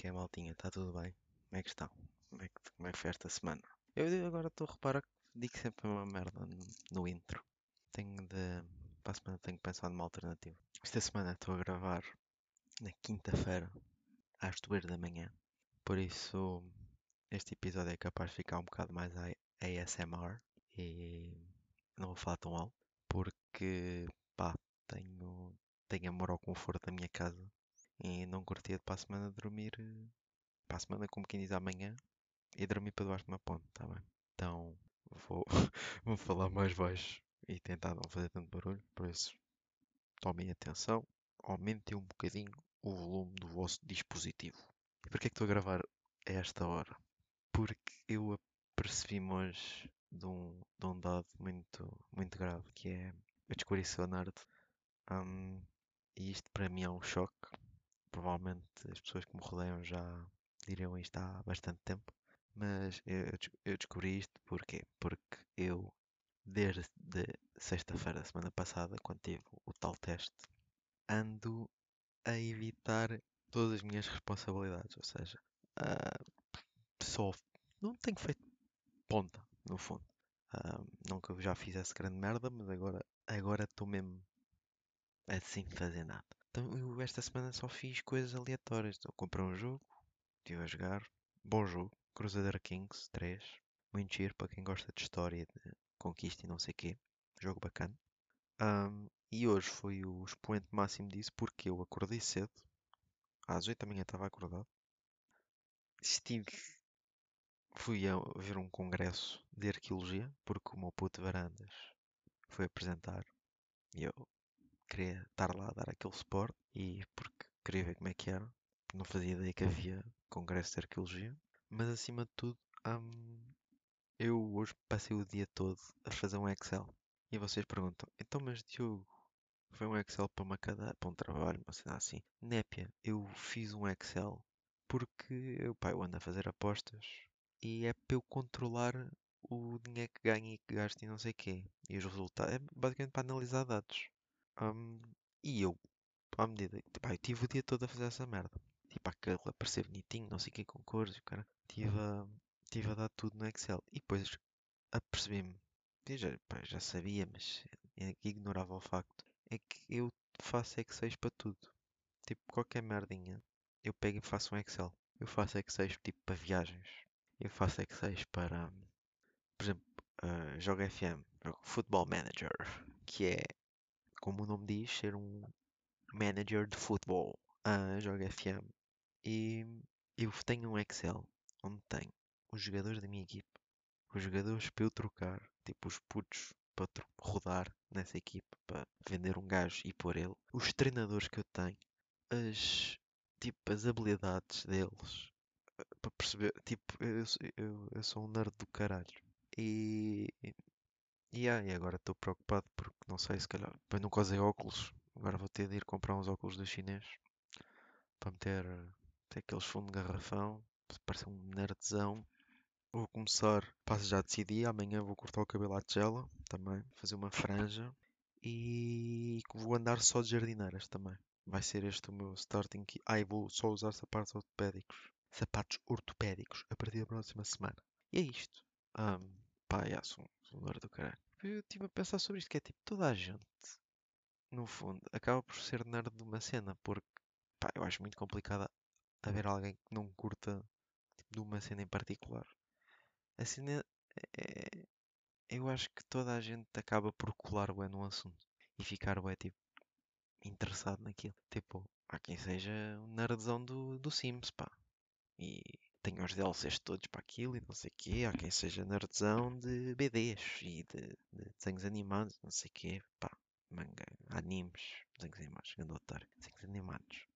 Que é, maltinha? Está tudo bem? Como é que estão? Como é que, como é que foi esta semana? Eu agora estou a reparar que digo sempre uma merda no, no intro. Tenho de. Para a semana tenho que pensar numa alternativa. Esta semana estou a gravar na quinta-feira, às duas da manhã. Por isso, este episódio é capaz de ficar um bocado mais ASMR. E não vou falar tão alto. Porque, pá, tenho, tenho amor ao conforto da minha casa. E não curtia de para a semana dormir. eh, Para a semana, como quem diz amanhã, e dormir para debaixo de uma ponte, tá bem? Então vou, vou falar mais baixo e tentar não fazer tanto barulho, por isso tomem atenção, aumentem um bocadinho o volume do vosso dispositivo. E porquê é que estou a gravar a esta hora? Porque eu apercebi-me hoje de um, de um dado muito, muito grave, que é eu descobri ser nerd. Hum, e isto para mim é um choque. Provavelmente as pessoas que me rodeiam já diriam isto há bastante tempo. Mas eu, eu des- eu descobri isto porquê? Porque eu, desde sexta-feira da semana passada, quando tive o tal teste, ando a evitar todas as minhas responsabilidades. Ou seja, ah, só não tenho feito ponta, no fundo. Ah, não já fizesse grande merda, mas agora agora estou mesmo assim fazer nada. Então eu esta semana só fiz coisas aleatórias. Eu comprei um jogo, estive a jogar, bom jogo, Crusader Kings 3, muito giro para quem gosta de história, de conquista e não sei quê, jogo bacana. Ahm, e hoje foi o expoente máximo disso porque eu acordei cedo, às 8 da manhã estava acordado, estive, fui a ver um congresso de arqueologia porque o meu puto Varandas foi apresentar e eu queria estar lá a dar aquele suporte e porque queria ver como é que era. Não fazia ideia que havia congresso de arqueologia, mas acima de tudo, hum, eu hoje passei o dia todo a fazer um Excel. E vocês perguntam, então mas Diogo, foi um Excel para uma cadeira, para um trabalho, uma cena assim. Népia, eu fiz um Excel porque eu, pá, eu ando a fazer apostas e é para eu controlar o dinheiro que ganho e que gasto e não sei o quê. E os resultados, é basicamente para analisar dados. Hum, e eu, à medida que, pá, eu tive o dia todo a fazer essa merda. Tipo, aquele a parecer bonitinho, não sei o que, com cores, o cara. Tive a, tive a dar tudo no Excel. E depois apercebi-me, já, pá, já sabia, mas é ignorava o facto, é que eu faço Excel para tudo. Tipo, qualquer merdinha, eu pego e faço um Excel. Eu faço Excel tipo para viagens. Eu faço Excel para, por exemplo, ah, jogo FM, jogo Football Manager, que é, como o nome diz, ser um manager de futebol. Ah, jogo FM. E eu tenho um Excel onde tenho os jogadores da minha equipe, os jogadores para eu trocar, tipo os putos para rodar nessa equipe, para vender um gajo e pôr ele, os treinadores que eu tenho, as, tipo, as habilidades deles, eh, para perceber, tipo, eu, eu, eu sou um nerd do caralho. E, e, ah, e agora estou preocupado porque não sei se calhar, depois nunca usei óculos, agora vou ter de ir comprar uns óculos do chinês para meter, ter aqueles fundos de garrafão, parece um nerdzão. Vou começar, passo já decidi, amanhã vou cortar o cabelo à tigela também, fazer uma franja e vou andar só de jardineiras também. Vai ser este o meu starting kit. Ah, e vou só usar sapatos ortopédicos. Sapatos ortopédicos a partir da próxima semana. E é isto. Um, pá, já, sou, nerd do caralho. Eu estive a pensar sobre isto, que é tipo, toda a gente, no fundo, acaba por ser nerd de uma cena, porque, pá, eu acho muito complicado haver alguém que não curta, tipo, de uma cena em particular. A cena é, eu acho que toda a gente acaba por colar bué num assunto e ficar bué, tipo, interessado naquilo. Tipo, há quem seja um nerdzão do, do Sims, pá. E tem os DLCs todos para aquilo e não sei o quê. Há quem seja nerdzão de BDs e de, de desenhos animados, não sei o quê. Pá, manga, animes, desenhos animados, grande otário. Desenhos animados.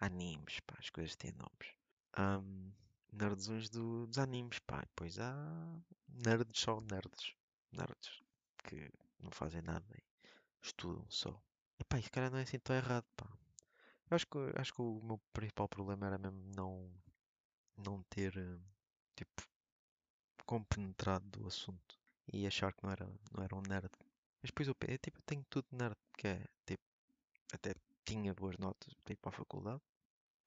Animes, pá, as coisas têm nomes. Ahm, nerdzões do- dos animes, pá. E depois há nerds só nerds. Nerds que não fazem nada e estudam só. Pá, isso cara não é assim tão errado, pá. Eu acho que, acho que o meu principal problema era mesmo não, não ter, eh, tipo, compenetrado do assunto e achar que não era, não era um nerd. Mas depois eu, pe- eu, tipo, tenho tudo nerd, que é, tipo, até tinha boas notas, tipo, para a faculdade.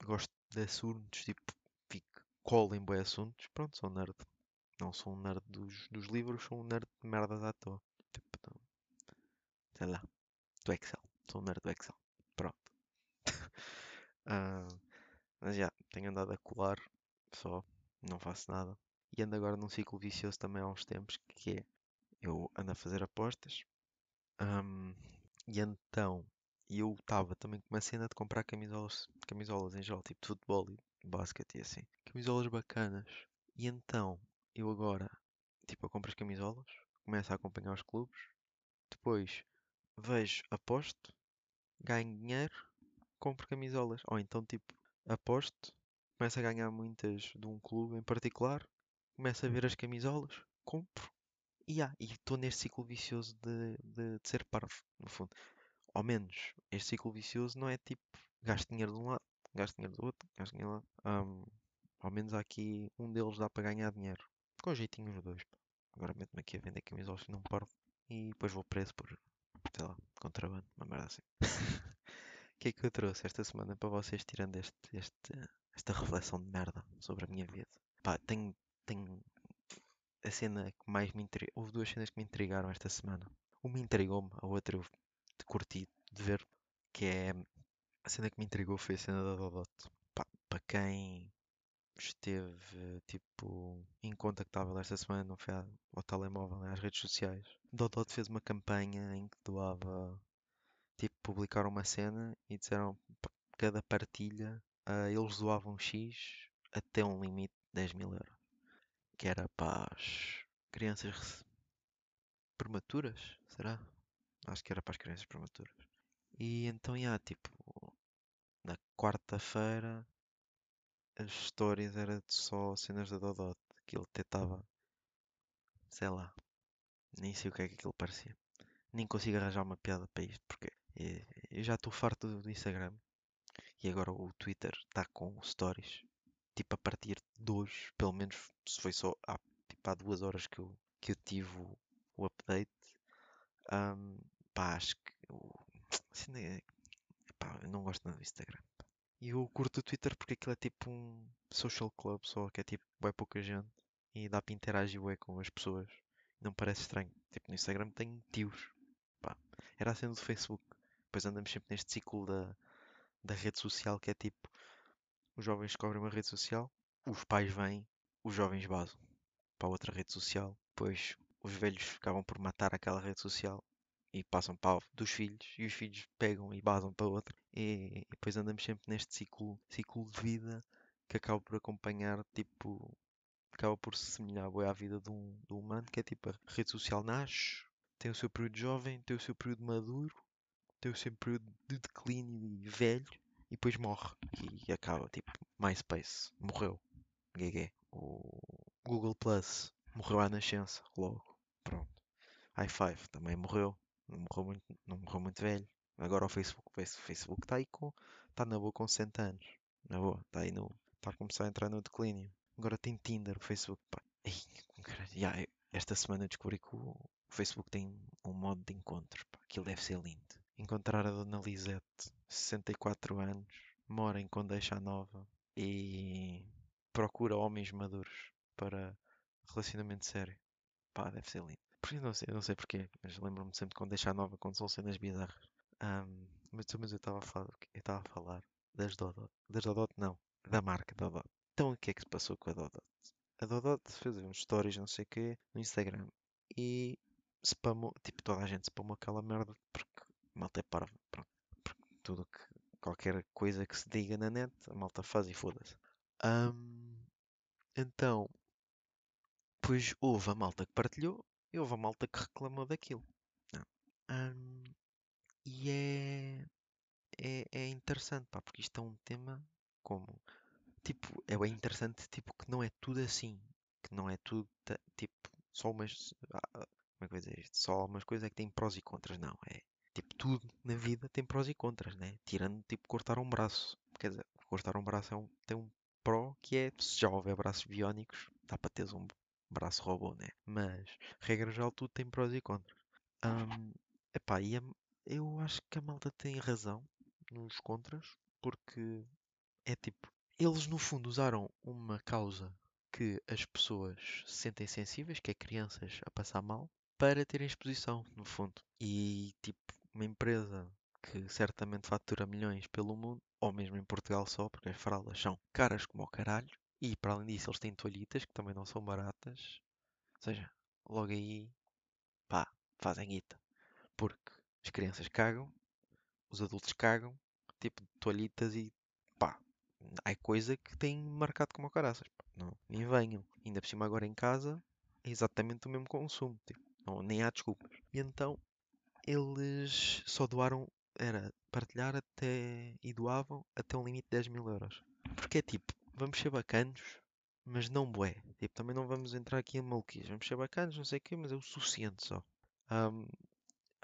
Gosto de assuntos, tipo, fico, colo em boi assuntos, pronto, sou nerd. Não sou um nerd dos, dos livros, sou um nerd de merdas à toa. Tipo, não- sei lá, do Excel. Sou um nerd do Excel. Pronto. Ah, mas já, tenho andado a colar só, não faço nada. E ando agora num ciclo vicioso também há uns tempos, que é, eu ando a fazer apostas. ahm, e então, eu estava também com uma cena de comprar camisolas, camisolas em geral, tipo de futebol e basquete e assim. Camisolas bacanas. E então, eu agora, tipo, eu compro as camisolas, começo a acompanhar os clubes, depois vejo, aposto, ganho dinheiro, compro camisolas. Ou então, tipo, aposto, começo a ganhar muitas de um clube em particular, começo a ver as camisolas, compro. E ah, e estou neste ciclo vicioso de, de, de ser parvo, no fundo. Ao menos, este ciclo vicioso não é tipo, gasto dinheiro de um lado, gasto dinheiro do outro, gasto dinheiro outro. Ahm, ao menos aqui um deles dá para ganhar dinheiro. Com jeitinho os dois. Agora meto-me aqui a vender camisolas que não parvo. E depois vou preso por, sei lá, contrabando, uma merda assim. O que é que eu trouxe esta semana para vocês, tirando este, este, esta reflexão de merda sobre a minha vida? Pá, tenho, tenho a cena que mais me intrigou. Houve duas cenas que me intrigaram esta semana. Uma intrigou-me, a outra eu curti de ver, que é a cena que me intrigou foi a cena da Dodot. Para quem esteve tipo incontactável esta semana, não foi ao telemóvel, né, às redes sociais. Dodot fez uma campanha em que doava, tipo, publicaram uma cena e disseram cada partilha ah, eles doavam X até um limite de 10 mil euros. Que era para as crianças prematuras, será? Acho que era para as crianças prematuras. E então, já, tipo, na quarta-feira as histórias eram só cenas da Dodot. Que ele tentava, sei lá, nem sei o que é que aquilo parecia. Nem consigo arranjar uma piada para isto, porque eh, eu já estou farto do Instagram e agora o Twitter está com stories. Tipo, a partir de hoje, pelo menos se foi só há, tipo, há duas horas que eu, que eu tive o, o update. ahm, pá, acho que assim, né, pá, eu não gosto nada do Instagram. E eu curto o Twitter porque aquilo é tipo um social club só, que é tipo, é pouca gente e dá para interagir com as pessoas. Não parece estranho. Tipo, no Instagram tem tios. Pá, era a cena do Facebook. Depois andamos sempre neste ciclo da, da rede social que é tipo, os jovens descobrem uma rede social, os pais vêm, os jovens basam para outra rede social, depois os velhos acabam por matar aquela rede social e passam para dos filhos e os filhos pegam e basam para outra e, e depois andamos sempre neste ciclo, ciclo de vida que acaba por acompanhar tipo acaba por se semelhar bué à vida de um, de um humano que é tipo a rede social nasce tem o seu período jovem, tem o seu período maduro seu período de declínio e velho e depois morre. E acaba tipo MySpace morreu. GG o Google Plus morreu à nascença logo. Pronto. I5 também morreu. Não morreu muito, não morreu muito velho. Agora o Facebook o Facebook está aí com está na boa com 60 anos. Na boa está aí no está a começar a entrar no declínio. Agora tem Tinder o Facebook pá. Eu- esta semana descobri que o, Facebook tem um modo de encontros aquilo deve ser lindo encontrar a Dona Lisette 64 anos mora em Condeixa Nova e procura homens maduros para relacionamento sério. Pá, deve ser lindo. Porque não sei, não sei porquê, mas lembro-me sempre de Condeixa Nova quando são cenas bizarras. Ahm, mas, mas eu estava a falar, eu estava a falar das Dodot. Das Dodot não, da marca Dodot. Então o que é que se passou com a Dodot? A Dodot fez uns stories, não sei o quê, no Instagram e spamou, tipo toda a gente spamou aquela merda porque malta é parva, pronto. Tudo que, qualquer coisa que se diga na net, a malta faz e foda-se. Ahm, então, pois houve a malta que partilhou e houve a malta que reclamou daquilo. Não. Ahm, e é, é, é interessante, pá, porque isto é um tema como, tipo, é interessante, tipo, que não é tudo assim, que não é tudo, tipo, só umas, ah, ah, como é que eu dizer isto? Só umas coisas é que têm prós e contras, não, é, tipo, tudo na vida tem prós e contras, né? Tirando, tipo, cortar um braço, quer dizer, cortar um braço é um, tem um pró que é, se já houver braços biónicos, dá para teres um braço robô, né? Mas, regra geral, tudo tem prós e contras. Ahm, epá, e a- eu acho que a malta tem razão nos contras, porque é tipo, eles no fundo usaram uma causa que as pessoas se sentem sensíveis, que é crianças a passar mal, para terem exposição, no fundo. E tipo, uma empresa que certamente fatura milhões pelo mundo, ou mesmo em Portugal só, porque as fraldas são caras como o caralho, e para além disso eles têm toalhitas que também não são baratas. Ou seja, logo aí, pá, fazem guita. Porque as crianças cagam, os adultos cagam, tipo toalhitas e pá, há coisa que tem marcado como caraças. Não, nem venham. Ainda por cima agora em casa é exatamente o mesmo consumo. Tipo, não, nem há desculpas. E então eles só doaram, era partilhar até e doavam até um limite de 10 mil euros. Porque é tipo, vamos ser bacanos, mas não bué. Tipo, também não vamos entrar aqui em maluquice. Vamos ser bacanos, não sei o quê, mas é o suficiente só. Ahm,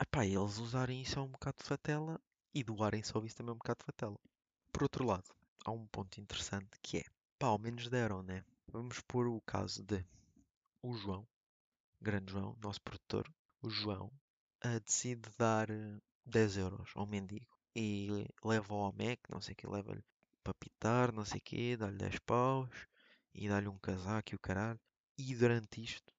epá, eles usarem isso é um bocado de fatela e doarem só isso também é um bocado de fatela. Por outro lado, há um ponto interessante que é, pá, ao menos deram, né? Vamos pôr o caso de o João, grande João, nosso produtor, o João, ah, decide dar eh, 10 euros ao mendigo e leva-o ao Mac, não sei o que, leva-lhe para pitar, não sei o que, dá-lhe 10 paus e dá-lhe um casaco e o caralho. E durante isto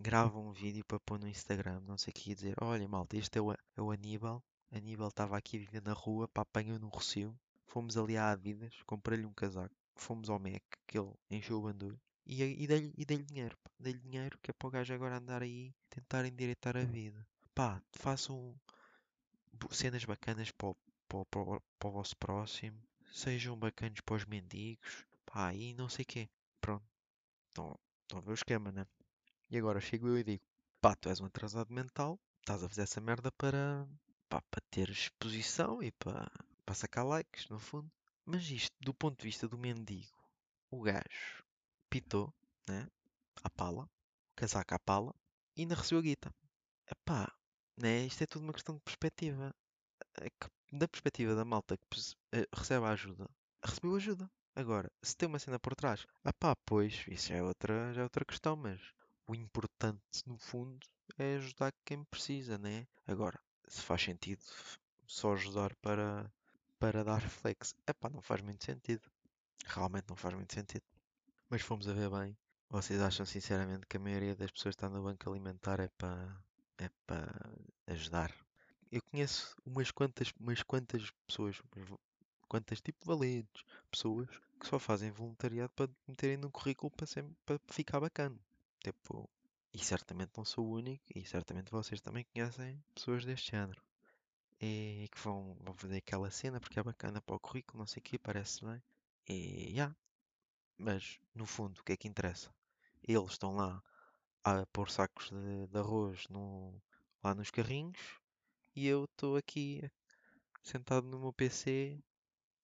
grava um vídeo para pôr no Instagram, não sei o que, e dizer: Olha, malta, este é o, é o Aníbal. Aníbal estava aqui a viver na rua, pá, apanhou no Rocio. Fomos ali à Adidas, comprei-lhe um casaco. Fomos ao Mac, que ele encheu o bandulho. E, e dei-lhe dei dinheiro. Dei-lhe dinheiro que é para o gajo agora andar aí tentar endireitar a vida. Pá, façam cenas bacanas para o, para, o- para o- para o vosso próximo. Sejam bacanos para os mendigos. Pá, e não sei o quê. Pronto. Estão a ver o esquema, né? E agora chego eu e digo: pá, tu és um atrasado mental, estás a fazer essa merda para, pá, para ter exposição e para, para sacar likes, no fundo. Mas isto, do ponto de vista do mendigo, o gajo pitou, né? À pala, casaco à pala, e ainda recebeu a guita. Epá, né? Isto é tudo uma questão de perspectiva. É da perspectiva da malta que eh, recebe a ajuda, recebeu ajuda. Agora, se tem uma cena por trás, ah pá, pois, isso é outra, já é outra questão, mas o importante, no fundo, é ajudar quem precisa, né? Agora, se faz sentido só ajudar para, para dar flex, é pá, não faz muito sentido. Realmente não faz muito sentido. Mas fomos a ver bem. Vocês acham sinceramente que a maioria das pessoas que está no banco alimentar é para é para ajudar? Eu conheço umas quantas, umas quantas pessoas, quantas tipo valentes pessoas que só fazem voluntariado para meterem no currículo para, sempre, para ficar bacana. Tipo, e certamente não sou o único, e certamente vocês também conhecem pessoas deste género. E que vão, vão fazer aquela cena porque é bacana para o currículo, não sei o quê, parece bem. E já, mas no fundo, o que é que interessa? Eles estão lá a pôr sacos de, de arroz no, lá nos carrinhos e eu estou aqui sentado no meu PC,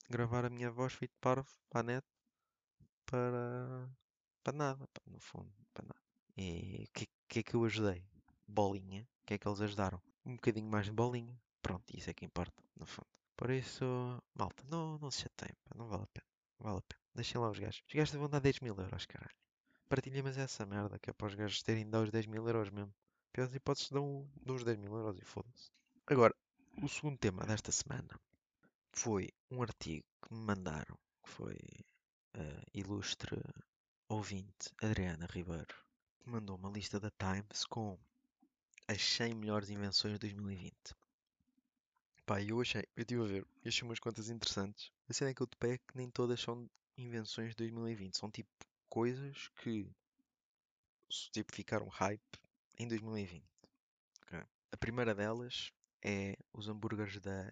gravar a minha voz feito parvo para a net para, para nada, pá, no fundo, para nada. E o que, que é que eu ajudei? Bolinha. O que é que eles ajudaram? Um bocadinho mais de bolinha. Pronto, isso é que importa, no fundo. Por isso, malta, não, não se chateiem, não vale a pena. Vale a pena. Deixem lá os gajos. Os gajos vão dar 10 mil euros, caralho. Partilhem, mas essa merda, que é para os gajos terem de dar os 10 mil euros mesmo. Piores hipóteses dão, os 10 mil euros e foda-se. Agora, o segundo tema desta semana foi um artigo que me mandaram, que foi a ilustre ouvinte Adriana Ribeiro, que mandou uma lista da Times com as 100 melhores invenções de 2020. Pá, eu achei, eu estive a ver, e achei umas quantas interessantes. A cena é que eu te pego que nem todas são invenções de 2020, são tipo coisas que tipo ficaram hype em 2020. ok? A primeira delas é os hambúrgueres da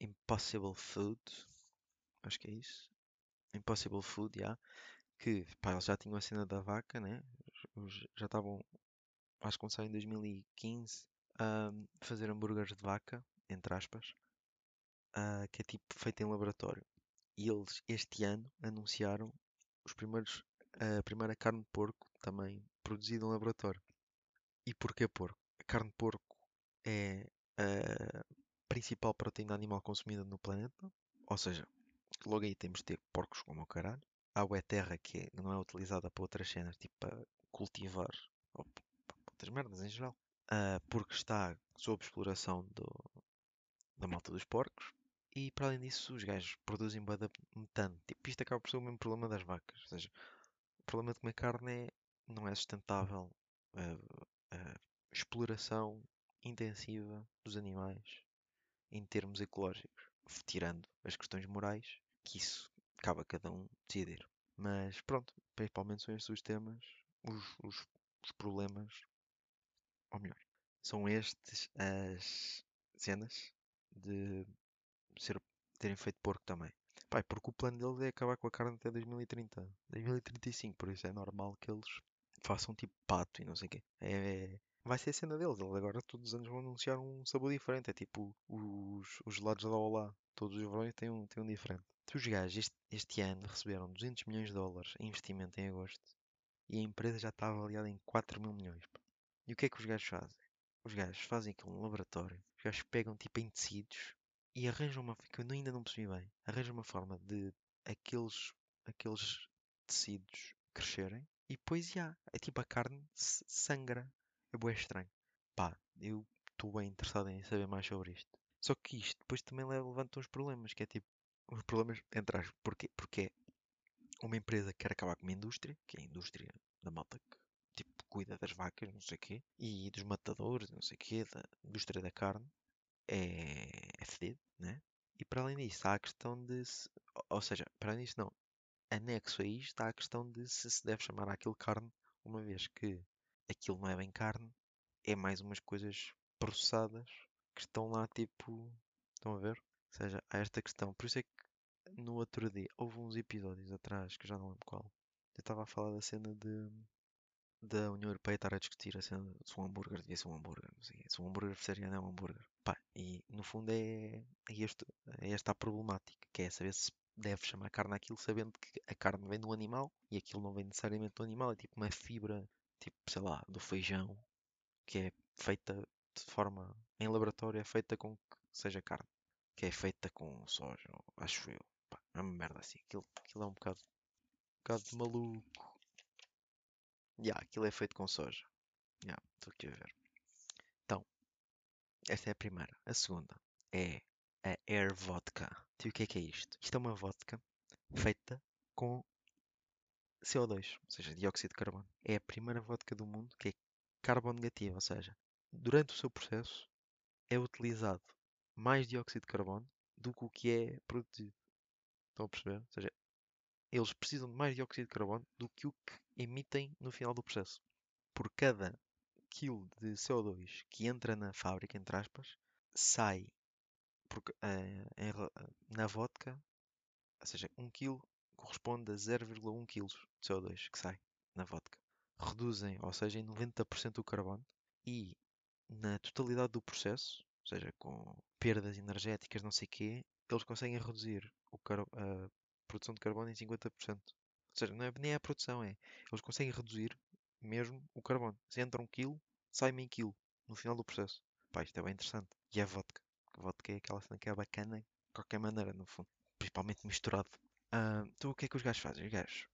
Impossible Food, acho que é isso. Impossible Food, já. Que pá, eles já tinham a cena da vaca, né? Já estavam, acho que começaram em 2015 a fazer hambúrgueres de vaca, entre aspas, ah, que é tipo feito em laboratório. E eles este ano anunciaram os primeiros, a primeira carne de porco também produzida em laboratório. E porquê porco? A carne de porco é a principal proteína animal consumida no planeta, ou seja, logo aí temos de ter porcos como o caralho. A água é terra que é- não é utilizada para outras cenas, tipo para cultivar ou para outras merdas em geral. Ah, porque está sob exploração do- da malta dos porcos. E para além disso, os gajos produzem metano. Tipo, isto acaba por ser o mesmo problema das vacas. Ou seja, problema de comer carne é não é sustentável a, a exploração intensiva dos animais em termos ecológicos, tirando as questões morais, que isso cabe a cada um decidir. Mas pronto, principalmente são estes os temas, os, os, os problemas, ou melhor, são estes as cenas de ser, terem feito porco também. Pai, porque o plano deles é acabar com a carne até 2030, 2035, por isso é normal que eles façam tipo pato e não sei o quê. É, é, vai ser a cena deles. Eles agora todos os anos vão anunciar um sabor diferente. É tipo os, os gelados da Olá. Todos os verões têm um, têm um diferente. Os gajos este, este ano receberam 200 milhões de dólares em investimento em agosto e a empresa já está avaliada em 4 mil milhões. E o que é que os gajos fazem? Os gajos fazem aquilo no laboratório. Os gajos pegam tipo em tecidos e arranjam uma que eu ainda não percebi bem. Arranjam uma forma de aqueles, aqueles tecidos crescerem e depois já. É tipo a carne sangra. É bué estranho. Pá, eu estou bem interessado em saber mais sobre isto. Só que isto depois também levanta uns problemas, que é tipo, os problemas, entre aspas, porquê? Porque é uma empresa que quer acabar com uma indústria, que é a indústria da malta que tipo, cuida das vacas, não sei o quê, e dos matadores, não sei o quê, da indústria da carne, é, é fedido, né? E para além disso, há a questão de. Se, ou seja, para além disso, não. Anexo a isto, está a questão de se se deve chamar aquilo carne, uma vez que aquilo não é bem carne, é mais umas coisas processadas que estão lá, tipo. Estão a ver? Ou seja, há esta questão. Por isso é que no outro dia, houve uns episódios atrás, que já não lembro qual, eu estava a falar da cena de da União Europeia estar a discutir se um hambúrguer devia ser um hambúrguer, não sei, se um hambúrguer vegetariano é um hambúrguer. Pá, e no fundo é, é, este, é esta a problemática, que é saber se deve chamar carne aquilo sabendo que a carne vem do animal e aquilo não vem necessariamente do animal, é tipo uma fibra, tipo, sei lá, do feijão, que é feita de forma, em laboratório é feita com que seja carne, que é feita com soja, acho eu. Pá, é uma merda assim, aquilo, aquilo é um bocado, um bocado maluco. Yeah, aquilo é feito com soja. Yeah, estou aqui a ver. Então, esta é a primeira. A segunda é a Air Vodka. E o que é que é isto? Isto é uma vodka feita com CO2, ou seja, dióxido de carbono. É a primeira vodka do mundo que é carbono negativo, ou seja, durante o seu processo é utilizado mais dióxido de carbono do que o que é produzido. Estão a perceber? Ou seja, eles precisam de mais dióxido de carbono do que o que emitem no final do processo. Por cada quilo de CO2 que entra na fábrica, entre aspas, sai porque, uh, em, na vodka, ou seja, 1 kg corresponde a 0,1 kg de CO2 que sai na vodka. Reduzem, ou seja, em 90% o carbono e na totalidade do processo, ou seja, com perdas energéticas, não sei o quê, eles conseguem reduzir a produção de carbono em 50%. Seja, não é, nem é a produção, é. Eles conseguem reduzir mesmo o carbono. Se entra um quilo, sai meio quilo no final do processo. Pá, isto é bem interessante. E a vodka. A vodka é aquela cena que é bacana de qualquer maneira, no fundo. Principalmente misturado. Uh, então o que é que os gajos fazem? Os gajos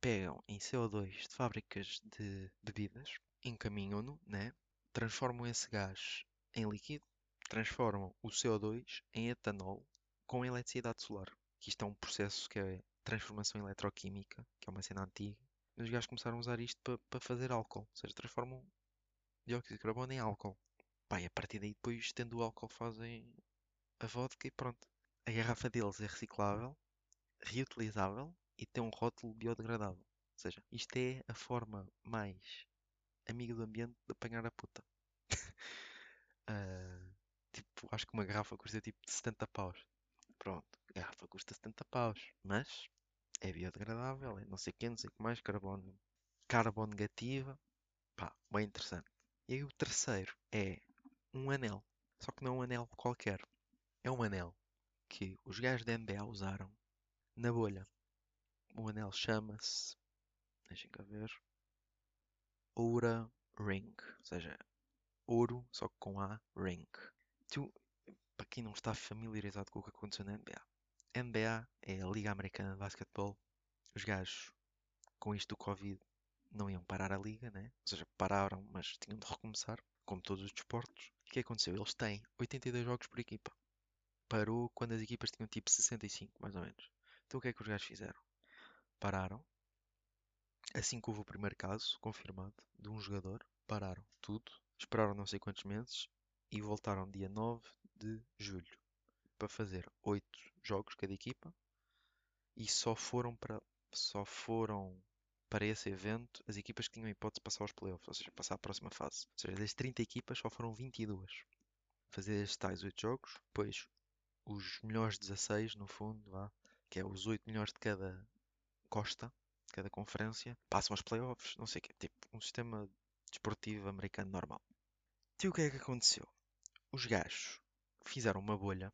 pegam em CO2 de fábricas de bebidas, encaminham-no, né? transformam esse gás em líquido, transformam o CO2 em etanol com eletricidade solar que isto é um processo que é transformação eletroquímica, que é uma cena antiga. Os gajos começaram a usar isto para pa fazer álcool, ou seja, transformam dióxido de carbono em álcool. Pá, e a partir daí, depois, tendo o álcool, fazem a vodka e pronto. A garrafa deles é reciclável, reutilizável e tem um rótulo biodegradável. Ou seja, isto é a forma mais amiga do ambiente de apanhar a puta. uh, tipo, acho que uma garrafa custa tipo 70 paus. Pronto, garrafa custa 70 paus, mas é biodegradável, é não sei o que, não sei o que mais, carbono, carbono negativa, pá, bem interessante. E aí o terceiro é um anel, só que não é um anel qualquer, é um anel que os gajos da NBA usaram na bolha. O anel chama-se, deixem cá ver, Oura Ring, ou seja, ouro, só que com A, ring. Tu, para quem não está familiarizado com o que aconteceu na NBA, NBA é a Liga Americana de Basquetebol. Os gajos, com isto do Covid, não iam parar a liga, né? Ou seja, pararam, mas tinham de recomeçar, como todos os desportos. O que aconteceu? Eles têm 82 jogos por equipa. parou quando as equipas tinham tipo 65, mais ou menos. Então o que é que os gajos fizeram? Pararam. Assim que houve o primeiro caso confirmado de um jogador, pararam tudo, esperaram não sei quantos meses e voltaram dia 9 de julho para fazer 8 jogos cada equipa e só foram para só foram para esse evento as equipas que tinham a hipótese de passar aos playoffs, ou seja, passar à próxima fase. Ou seja, das 30 equipas só foram 22. Fazer estes tais 8 jogos, depois os melhores 16, no fundo, lá, que é os 8 melhores de cada costa, de cada conferência, passam aos playoffs, não sei o quê. Tipo, um sistema desportivo americano normal. E o que é que aconteceu? Os gajos fizeram uma bolha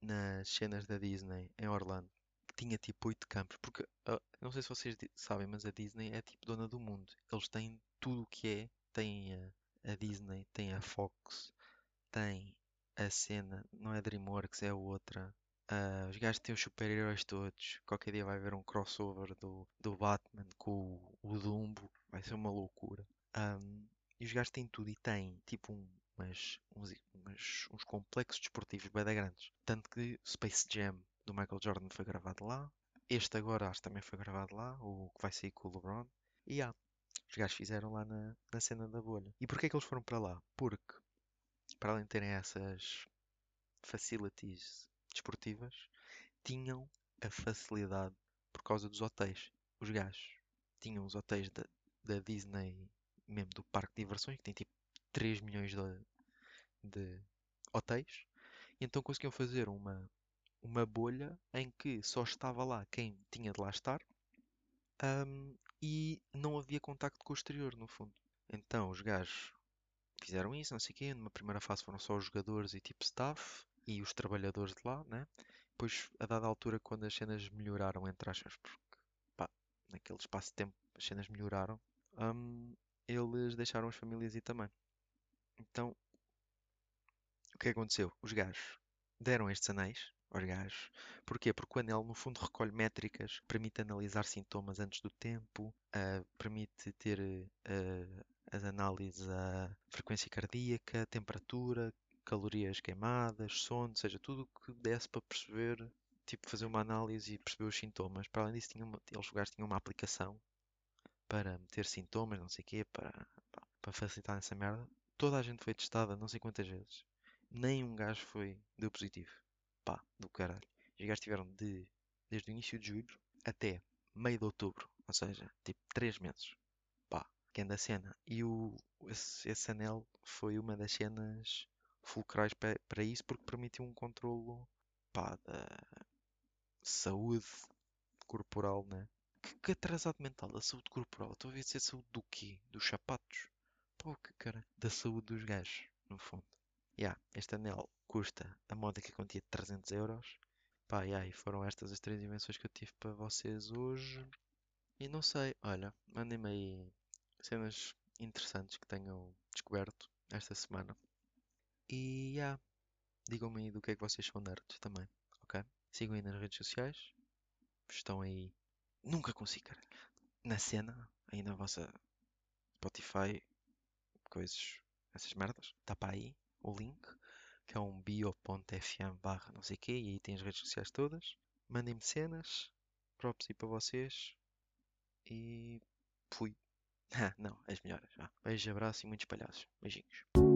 nas cenas da Disney em Orlando que tinha tipo 8 campos, porque uh, não sei se vocês sabem, mas a Disney é tipo dona do mundo. Eles têm tudo o que é. Tem a, a Disney, tem a Fox, tem a cena, não é DreamWorks, é outra. Uh, os gajos têm os super-heróis todos. Qualquer dia vai haver um crossover do, do Batman com o, o Dumbo. Vai ser uma loucura. Um, e os gajos têm tudo e têm tipo um, umas, uns, umas, uns complexos desportivos bem grandes. Tanto que Space Jam do Michael Jordan foi gravado lá. Este agora acho que também foi gravado lá, o que vai sair com o LeBron. E há. Os gajos fizeram lá na, na cena da bolha. E porquê é que eles foram para lá? Porque, para além de terem essas facilities desportivas, tinham a facilidade por causa dos hotéis. Os gajos tinham os hotéis da, da Disney, mesmo do parque de diversões, que tem tipo 3 milhões de, de hotéis, e então conseguiam fazer uma, uma bolha em que só estava lá quem tinha de lá estar um, e não havia contacto com o exterior, no fundo. Então os gajos fizeram isso, não sei o quê. Numa primeira fase foram só os jogadores e tipo staff e os trabalhadores de lá, né? Depois, a dada altura, quando as cenas melhoraram, entre aspas, porque pá, naquele espaço de tempo as cenas melhoraram, um, eles deixaram as famílias ir também. Então, o que aconteceu? Os gajos deram estes anéis aos gajos. Porquê? Porque o anel, no fundo, recolhe métricas, permite analisar sintomas antes do tempo, uh, permite ter uh, as análises a frequência cardíaca, temperatura, calorias queimadas, sono, seja, tudo o que desse para perceber, tipo, fazer uma análise e perceber os sintomas. Para além disso, tinha uma, eles gajos tinham uma aplicação para meter sintomas, não sei o quê, para, para facilitar essa merda. Toda a gente foi testada, não sei quantas vezes. Nem um gajo foi, deu positivo. Pá, do caralho. Os gajos tiveram de, desde o início de julho até meio de outubro. Ou seja, tipo 3 meses. Pá, que anda a cena. E o, esse, esse anel foi uma das cenas fulcrais para, isso porque permitiu um controlo pá, da saúde corporal, né? Que, que atrasado mental da saúde corporal. Estou a ver se é saúde do quê? Dos sapatos? Que cara. Da saúde dos gajos, no fundo. Yeah, este anel custa a módica quantia de 300 euros. Pá, yeah, e foram estas as três invenções que eu tive para vocês hoje. E não sei, olha, mandem-me aí cenas interessantes que tenham descoberto esta semana. E yeah, digam-me aí do que é que vocês são nerds também, ok? Sigam aí nas redes sociais. Estão aí. Nunca consigo, cara. Na cena, aí na vossa Spotify, coisas, essas merdas. Está para aí o link, que é um bio.fm barra não sei o quê, e aí tem as redes sociais todas. Mandem-me cenas, props aí para vocês. E fui. não, as melhoras. Beijo, abraço e muitos palhaços. Beijinhos.